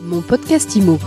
Mon podcast IMO.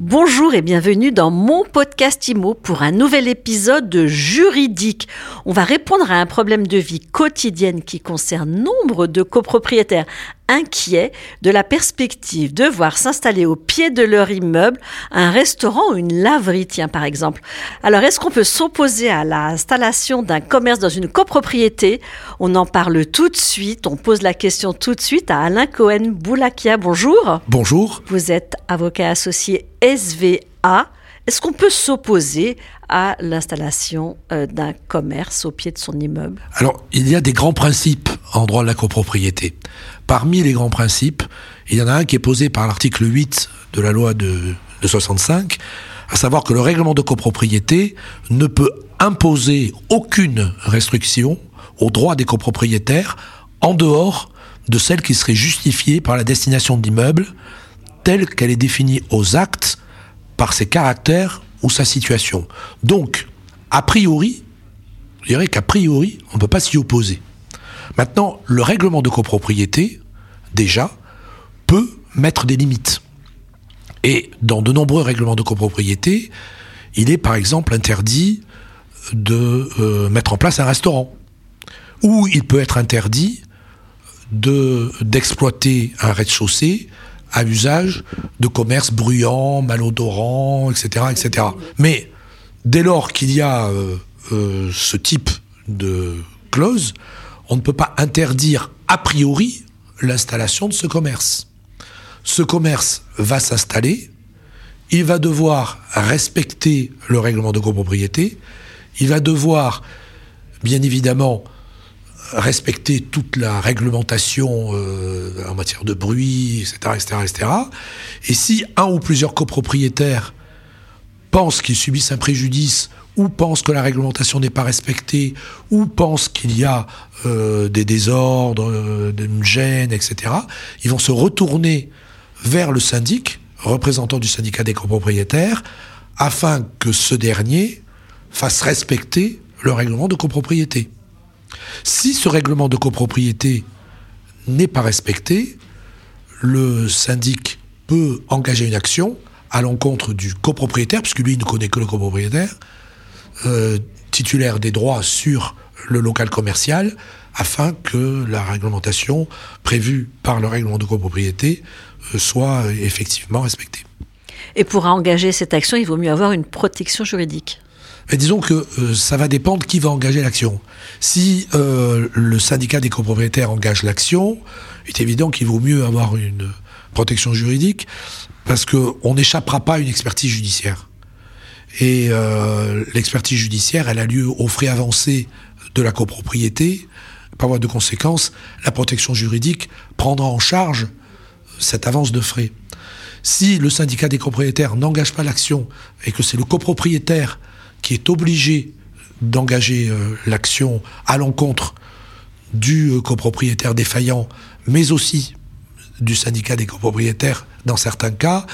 Bonjour et bienvenue dans mon podcast IMO pour un nouvel épisode de juridique. On va répondre à un problème de vie quotidienne qui concerne nombre de copropriétaires inquiets de la perspective de voir s'installer au pied de leur immeuble un restaurant ou une laverie, tiens par exemple. Alors est-ce qu'on peut s'opposer à l'installation d'un commerce dans une copropriété? On en parle tout de suite, on pose la question tout de suite à Alain Cohen Boulakia. Bonjour. Bonjour. Vous êtes avocat associé SVA. Est-ce qu'on peut s'opposer à l'installation euh, d'un commerce au pied de son immeuble? Alors, il y a des grands principes en droit de la copropriété. Parmi les grands principes, il y en a un qui est posé par l'article 8 de la loi de, de 65, à savoir que le règlement de copropriété ne peut imposer aucune restriction aux droits des copropriétaires en dehors de celle qui serait justifiée par la destination de l'immeuble telle qu'elle est définie aux actes par ses caractères ou sa situation. Donc, a priori, je dirais qu'a priori, on ne peut pas s'y opposer. Maintenant, le règlement de copropriété, déjà, peut mettre des limites. Et dans de nombreux règlements de copropriété, il est par exemple interdit de euh, mettre en place un restaurant. Ou il peut être interdit de, d'exploiter un rez-de-chaussée à usage de commerce bruyant, malodorant, etc., etc. Mais dès lors qu'il y a euh, euh, ce type de clause, on ne peut pas interdire a priori l'installation de ce commerce. Ce commerce va s'installer, il va devoir respecter le règlement de copropriété, il va devoir, bien évidemment, respecter toute la réglementation euh, en matière de bruit, etc., etc., etc. Et si un ou plusieurs copropriétaires pensent qu'ils subissent un préjudice ou pensent que la réglementation n'est pas respectée, ou pensent qu'il y a euh, des désordres, euh, une gêne, etc., ils vont se retourner vers le syndic, représentant du syndicat des copropriétaires, afin que ce dernier fasse respecter le règlement de copropriété. Si ce règlement de copropriété n'est pas respecté, le syndic peut engager une action à l'encontre du copropriétaire, puisque lui ne connaît que le copropriétaire, euh, titulaire des droits sur le local commercial, afin que la réglementation prévue par le règlement de copropriété euh, soit effectivement respectée. Et pour engager cette action, il vaut mieux avoir une protection juridique. Mais disons que euh, ça va dépendre qui va engager l'action. Si euh, le syndicat des copropriétaires engage l'action, il est évident qu'il vaut mieux avoir une protection juridique parce qu'on n'échappera pas à une expertise judiciaire. Et euh, l'expertise judiciaire, elle a lieu aux frais avancés de la copropriété. Par voie de conséquence, la protection juridique prendra en charge cette avance de frais. Si le syndicat des copropriétaires n'engage pas l'action et que c'est le copropriétaire qui est obligé d'engager euh, l'action à l'encontre du euh, copropriétaire défaillant, mais aussi du syndicat des copropriétaires dans certains cas,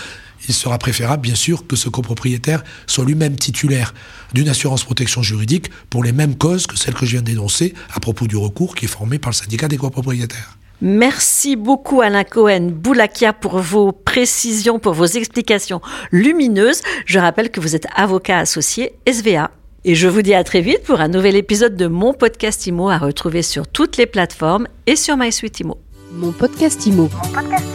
il sera préférable, bien sûr, que ce copropriétaire soit lui-même titulaire d'une assurance protection juridique pour les mêmes causes que celles que je viens dénoncer à propos du recours qui est formé par le syndicat des copropriétaires. Merci beaucoup Alain Cohen Boulakia pour vos précisions, pour vos explications lumineuses. Je rappelle que vous êtes avocat associé SVA. Et je vous dis à très vite pour un nouvel épisode de mon podcast IMO à retrouver sur toutes les plateformes et sur MySuite IMO. Mon podcast IMO. Mon podcast